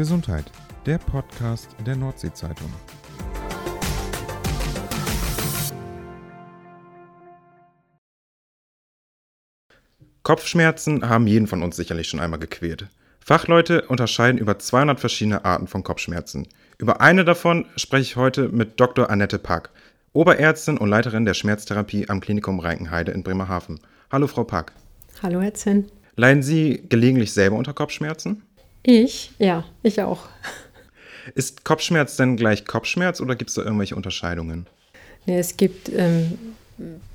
Gesundheit, der Podcast der Nordsee-Zeitung. Kopfschmerzen haben jeden von uns sicherlich schon einmal gequält. Fachleute unterscheiden über 200 verschiedene Arten von Kopfschmerzen. Über eine davon spreche ich heute mit Dr. Annette Pack, Oberärztin und Leiterin der Schmerztherapie am Klinikum Reinkenheide in Bremerhaven. Hallo, Frau Pack. Hallo, Zinn. Leiden Sie gelegentlich selber unter Kopfschmerzen? Ich? Ja, ich auch. Ist Kopfschmerz denn gleich Kopfschmerz oder gibt es da irgendwelche Unterscheidungen? Nee, es gibt, ähm,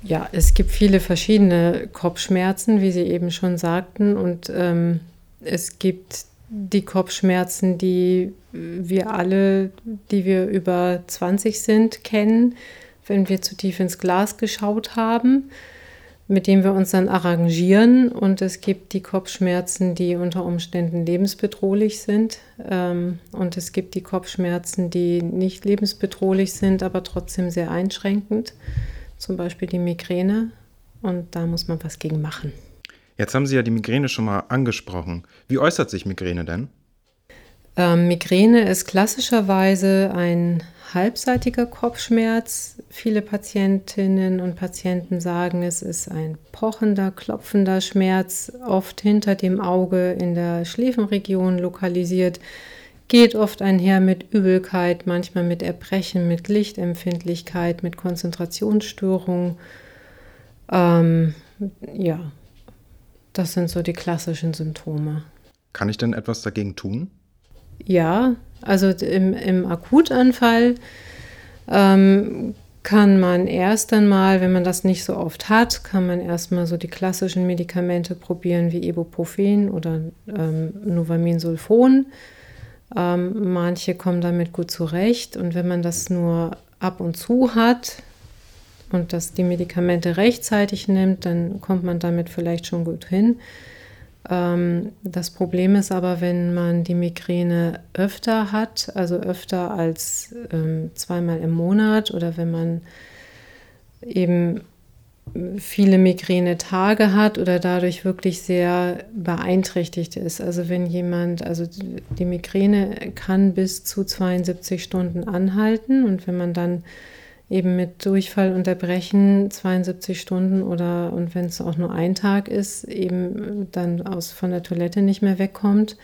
ja, es gibt viele verschiedene Kopfschmerzen, wie Sie eben schon sagten. Und ähm, es gibt die Kopfschmerzen, die wir alle, die wir über 20 sind, kennen, wenn wir zu tief ins Glas geschaut haben mit dem wir uns dann arrangieren. Und es gibt die Kopfschmerzen, die unter Umständen lebensbedrohlich sind. Ähm, und es gibt die Kopfschmerzen, die nicht lebensbedrohlich sind, aber trotzdem sehr einschränkend. Zum Beispiel die Migräne. Und da muss man was gegen machen. Jetzt haben Sie ja die Migräne schon mal angesprochen. Wie äußert sich Migräne denn? Ähm, Migräne ist klassischerweise ein halbseitiger Kopfschmerz. Viele Patientinnen und Patienten sagen, es ist ein pochender, klopfender Schmerz, oft hinter dem Auge in der Schläfenregion lokalisiert, geht oft einher mit Übelkeit, manchmal mit Erbrechen, mit Lichtempfindlichkeit, mit Konzentrationsstörungen. Ähm, ja, das sind so die klassischen Symptome. Kann ich denn etwas dagegen tun? Ja, also im, im Akutanfall ähm, kann man erst einmal, wenn man das nicht so oft hat, kann man erstmal so die klassischen Medikamente probieren wie Ibuprofen oder ähm, Novaminsulfon. Ähm, manche kommen damit gut zurecht und wenn man das nur ab und zu hat und dass die Medikamente rechtzeitig nimmt, dann kommt man damit vielleicht schon gut hin. Ähm, das Problem ist aber, wenn man die Migräne öfter hat, also öfter als ähm, zweimal im Monat oder wenn man eben viele Migräne-Tage hat oder dadurch wirklich sehr beeinträchtigt ist. Also wenn jemand, also die Migräne kann bis zu 72 Stunden anhalten und wenn man dann eben mit Durchfall unterbrechen, 72 Stunden oder und wenn es auch nur ein Tag ist, eben dann aus von der Toilette nicht mehr wegkommt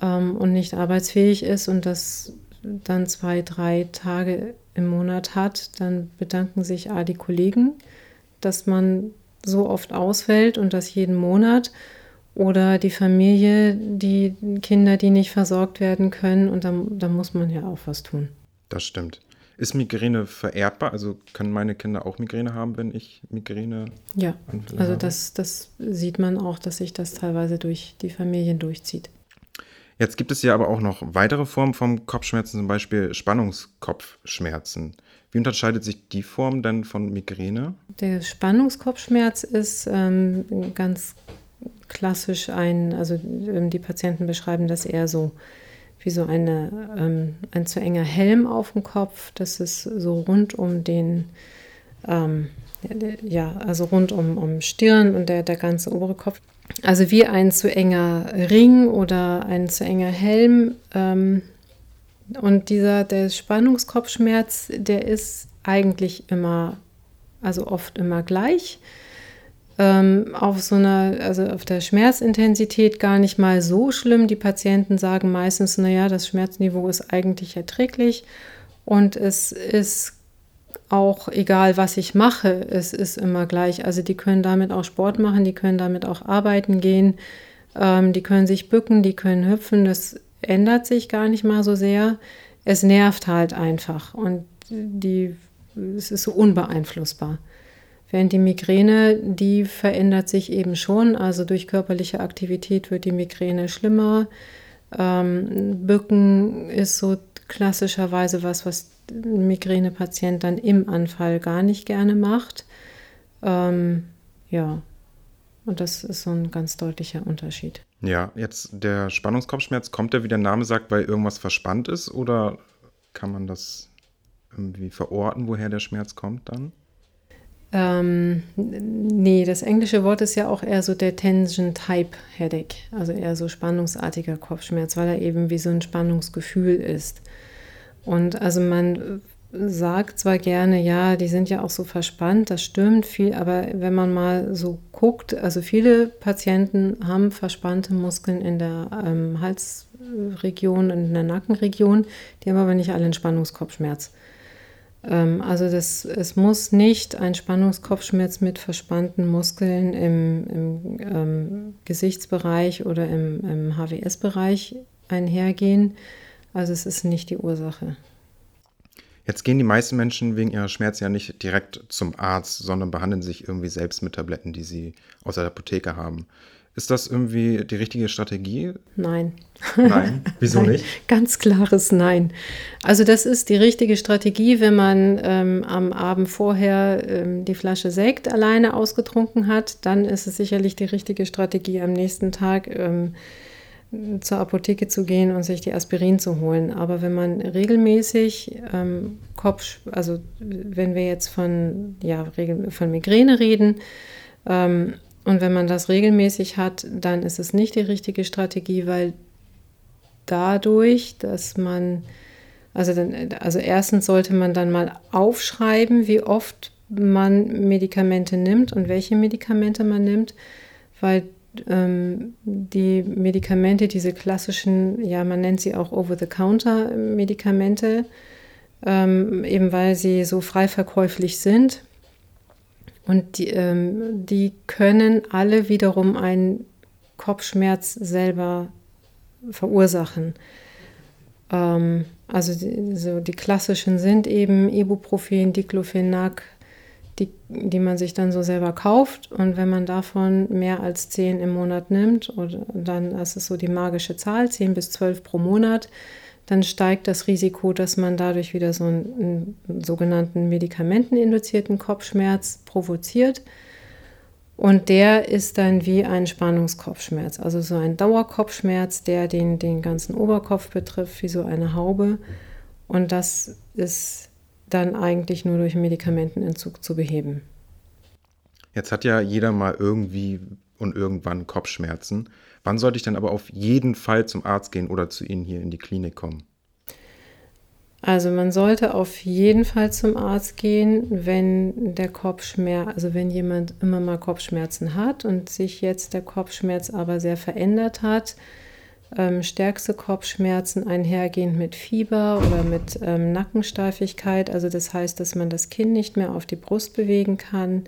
ähm, und nicht arbeitsfähig ist und das dann zwei, drei Tage im Monat hat, dann bedanken sich A die Kollegen, dass man so oft ausfällt und das jeden Monat oder die Familie, die Kinder, die nicht versorgt werden können und da, da muss man ja auch was tun. Das stimmt. Ist Migräne vererbbar? Also können meine Kinder auch Migräne haben, wenn ich Migräne Ja, also das, das sieht man auch, dass sich das teilweise durch die Familien durchzieht. Jetzt gibt es ja aber auch noch weitere Formen von Kopfschmerzen, zum Beispiel Spannungskopfschmerzen. Wie unterscheidet sich die Form denn von Migräne? Der Spannungskopfschmerz ist ähm, ganz klassisch ein, also ähm, die Patienten beschreiben das eher so wie so eine, ähm, ein zu enger Helm auf dem Kopf. Das ist so rund um den, ähm, ja, also rund um, um Stirn und der, der ganze obere Kopf. Also wie ein zu enger Ring oder ein zu enger Helm. Ähm, und dieser, der Spannungskopfschmerz, der ist eigentlich immer, also oft immer gleich ähm, auf so einer, also auf der Schmerzintensität gar nicht mal so schlimm. Die Patienten sagen meistens, naja, das Schmerzniveau ist eigentlich erträglich und es ist auch egal, was ich mache, es ist immer gleich. Also die können damit auch Sport machen, die können damit auch arbeiten gehen, ähm, die können sich bücken, die können hüpfen, das ändert sich gar nicht mal so sehr. Es nervt halt einfach und die, es ist so unbeeinflussbar. Während die Migräne, die verändert sich eben schon. Also durch körperliche Aktivität wird die Migräne schlimmer. Ähm, Bücken ist so klassischerweise was, was ein Migränepatient dann im Anfall gar nicht gerne macht. Ähm, ja, und das ist so ein ganz deutlicher Unterschied. Ja, jetzt der Spannungskopfschmerz, kommt der, wie der Name sagt, weil irgendwas verspannt ist oder kann man das irgendwie verorten, woher der Schmerz kommt dann? Ähm, nee, das englische Wort ist ja auch eher so der Tension Type Headache, also eher so spannungsartiger Kopfschmerz, weil er eben wie so ein Spannungsgefühl ist. Und also man sagt zwar gerne, ja, die sind ja auch so verspannt, das stimmt viel, aber wenn man mal so guckt, also viele Patienten haben verspannte Muskeln in der ähm, Halsregion und in der Nackenregion, die haben aber nicht alle einen Spannungskopfschmerz. Ähm, also das, es muss nicht ein Spannungskopfschmerz mit verspannten Muskeln im, im ähm, Gesichtsbereich oder im, im HWS-Bereich einhergehen. Also es ist nicht die Ursache. Jetzt gehen die meisten Menschen wegen ihrer Schmerzen ja nicht direkt zum Arzt, sondern behandeln sich irgendwie selbst mit Tabletten, die sie aus der Apotheke haben. Ist das irgendwie die richtige Strategie? Nein. Nein. Wieso Nein. nicht? Ganz klares Nein. Also das ist die richtige Strategie, wenn man ähm, am Abend vorher ähm, die Flasche Sekt alleine ausgetrunken hat, dann ist es sicherlich die richtige Strategie, am nächsten Tag ähm, zur Apotheke zu gehen und sich die Aspirin zu holen. Aber wenn man regelmäßig ähm, Kopf, also wenn wir jetzt von, ja, von Migräne reden, ähm, und wenn man das regelmäßig hat, dann ist es nicht die richtige Strategie, weil dadurch, dass man, also, dann, also erstens sollte man dann mal aufschreiben, wie oft man Medikamente nimmt und welche Medikamente man nimmt, weil ähm, die Medikamente, diese klassischen, ja, man nennt sie auch Over-the-Counter-Medikamente, ähm, eben weil sie so frei verkäuflich sind, und die, ähm, die können alle wiederum einen Kopfschmerz selber verursachen. Ähm, also die, so die klassischen sind eben Ibuprofen, Diclofenac, die, die man sich dann so selber kauft. Und wenn man davon mehr als 10 im Monat nimmt, oder, dann ist es so die magische Zahl, 10 bis 12 pro Monat, dann steigt das Risiko, dass man dadurch wieder so einen, einen sogenannten medikamenteninduzierten Kopfschmerz provoziert. Und der ist dann wie ein Spannungskopfschmerz, also so ein Dauerkopfschmerz, der den, den ganzen Oberkopf betrifft, wie so eine Haube. Und das ist dann eigentlich nur durch Medikamentenentzug zu beheben. Jetzt hat ja jeder mal irgendwie und irgendwann Kopfschmerzen. Wann sollte ich dann aber auf jeden Fall zum Arzt gehen oder zu Ihnen hier in die Klinik kommen? Also man sollte auf jeden Fall zum Arzt gehen, wenn der Kopfschmerz, also wenn jemand immer mal Kopfschmerzen hat und sich jetzt der Kopfschmerz aber sehr verändert hat. Ähm, stärkste Kopfschmerzen einhergehend mit Fieber oder mit ähm, Nackensteifigkeit. Also das heißt, dass man das Kinn nicht mehr auf die Brust bewegen kann.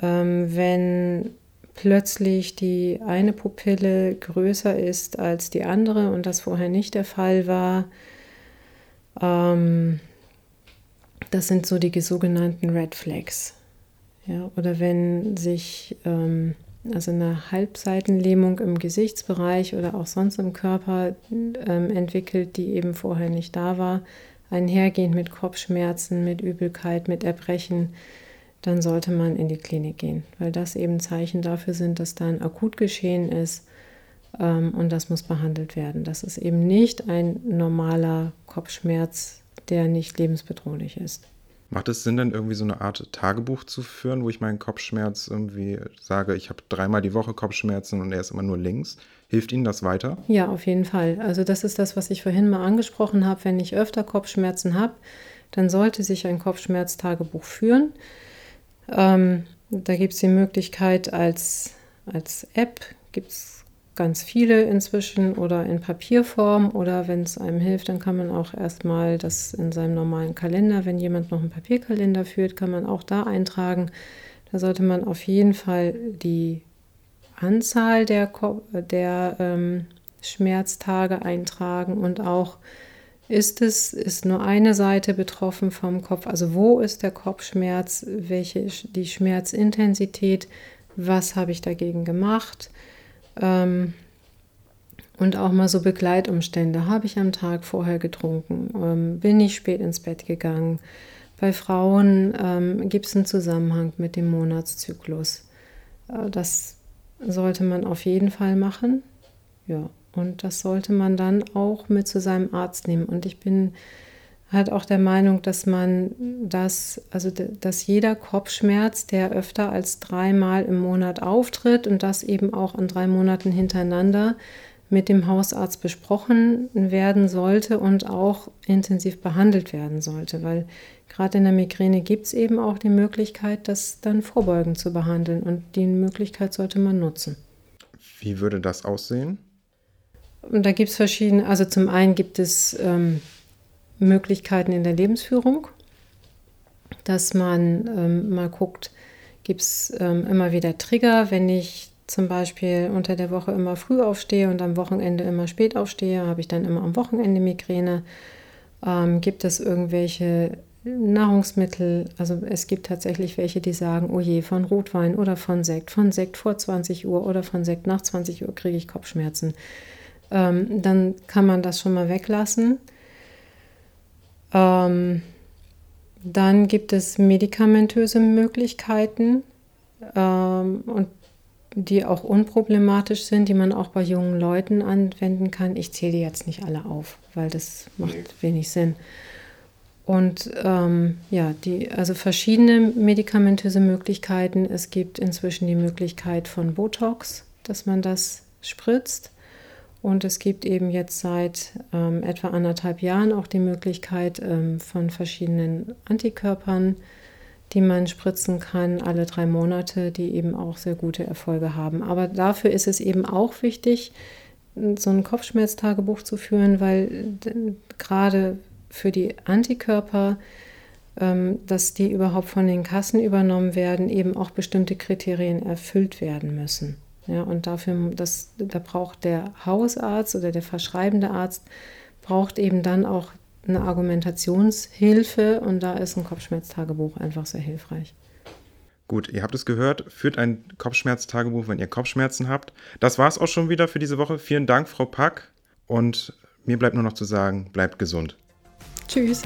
Ähm, wenn plötzlich die eine Pupille größer ist als die andere und das vorher nicht der Fall war. Ähm, das sind so die sogenannten Red Flags. Ja, oder wenn sich ähm, also eine Halbseitenlähmung im Gesichtsbereich oder auch sonst im Körper ähm, entwickelt, die eben vorher nicht da war, einhergehend mit Kopfschmerzen, mit Übelkeit, mit Erbrechen, dann sollte man in die Klinik gehen, weil das eben Zeichen dafür sind, dass da ein Akutgeschehen ist ähm, und das muss behandelt werden. Das ist eben nicht ein normaler Kopfschmerz, der nicht lebensbedrohlich ist. Macht es Sinn, dann irgendwie so eine Art Tagebuch zu führen, wo ich meinen Kopfschmerz irgendwie sage, ich habe dreimal die Woche Kopfschmerzen und er ist immer nur links? Hilft Ihnen das weiter? Ja, auf jeden Fall. Also das ist das, was ich vorhin mal angesprochen habe. Wenn ich öfter Kopfschmerzen habe, dann sollte sich ein Kopfschmerztagebuch führen. Ähm, da gibt es die Möglichkeit als, als App, gibt es ganz viele inzwischen oder in Papierform oder wenn es einem hilft, dann kann man auch erstmal das in seinem normalen Kalender, wenn jemand noch einen Papierkalender führt, kann man auch da eintragen. Da sollte man auf jeden Fall die Anzahl der, der ähm, Schmerztage eintragen und auch ist es, ist nur eine Seite betroffen vom Kopf? Also wo ist der Kopfschmerz? Welche die Schmerzintensität? Was habe ich dagegen gemacht? Ähm, und auch mal so Begleitumstände. Habe ich am Tag vorher getrunken? Ähm, bin ich spät ins Bett gegangen? Bei Frauen ähm, gibt es einen Zusammenhang mit dem Monatszyklus. Äh, das sollte man auf jeden Fall machen. Ja. Und das sollte man dann auch mit zu seinem Arzt nehmen. Und ich bin, halt auch der Meinung, dass man das, also dass jeder Kopfschmerz, der öfter als dreimal im Monat auftritt und das eben auch an drei Monaten hintereinander mit dem Hausarzt besprochen werden sollte und auch intensiv behandelt werden sollte, weil gerade in der Migräne gibt es eben auch die Möglichkeit, das dann vorbeugend zu behandeln und die Möglichkeit sollte man nutzen. Wie würde das aussehen? Und da gibt es verschiedene, also zum einen gibt es ähm, Möglichkeiten in der Lebensführung, dass man ähm, mal guckt, gibt es ähm, immer wieder Trigger, wenn ich zum Beispiel unter der Woche immer früh aufstehe und am Wochenende immer spät aufstehe, habe ich dann immer am Wochenende Migräne. Ähm, gibt es irgendwelche Nahrungsmittel? Also es gibt tatsächlich welche, die sagen, oh je, von Rotwein oder von Sekt, von Sekt vor 20 Uhr oder von Sekt nach 20 Uhr kriege ich Kopfschmerzen. Ähm, dann kann man das schon mal weglassen. Ähm, dann gibt es medikamentöse Möglichkeiten ähm, und die auch unproblematisch sind, die man auch bei jungen Leuten anwenden kann. Ich zähle die jetzt nicht alle auf, weil das macht nee. wenig Sinn. Und ähm, ja, die, also verschiedene medikamentöse Möglichkeiten. Es gibt inzwischen die Möglichkeit von Botox, dass man das spritzt. Und es gibt eben jetzt seit ähm, etwa anderthalb Jahren auch die Möglichkeit ähm, von verschiedenen Antikörpern, die man spritzen kann, alle drei Monate, die eben auch sehr gute Erfolge haben. Aber dafür ist es eben auch wichtig, so ein Kopfschmerztagebuch zu führen, weil gerade für die Antikörper, ähm, dass die überhaupt von den Kassen übernommen werden, eben auch bestimmte Kriterien erfüllt werden müssen. Ja, und dafür, das, da braucht der Hausarzt oder der verschreibende Arzt, braucht eben dann auch eine Argumentationshilfe und da ist ein Kopfschmerztagebuch einfach sehr hilfreich. Gut, ihr habt es gehört, führt ein Kopfschmerztagebuch, wenn ihr Kopfschmerzen habt. Das war es auch schon wieder für diese Woche. Vielen Dank, Frau Pack. Und mir bleibt nur noch zu sagen, bleibt gesund. Tschüss.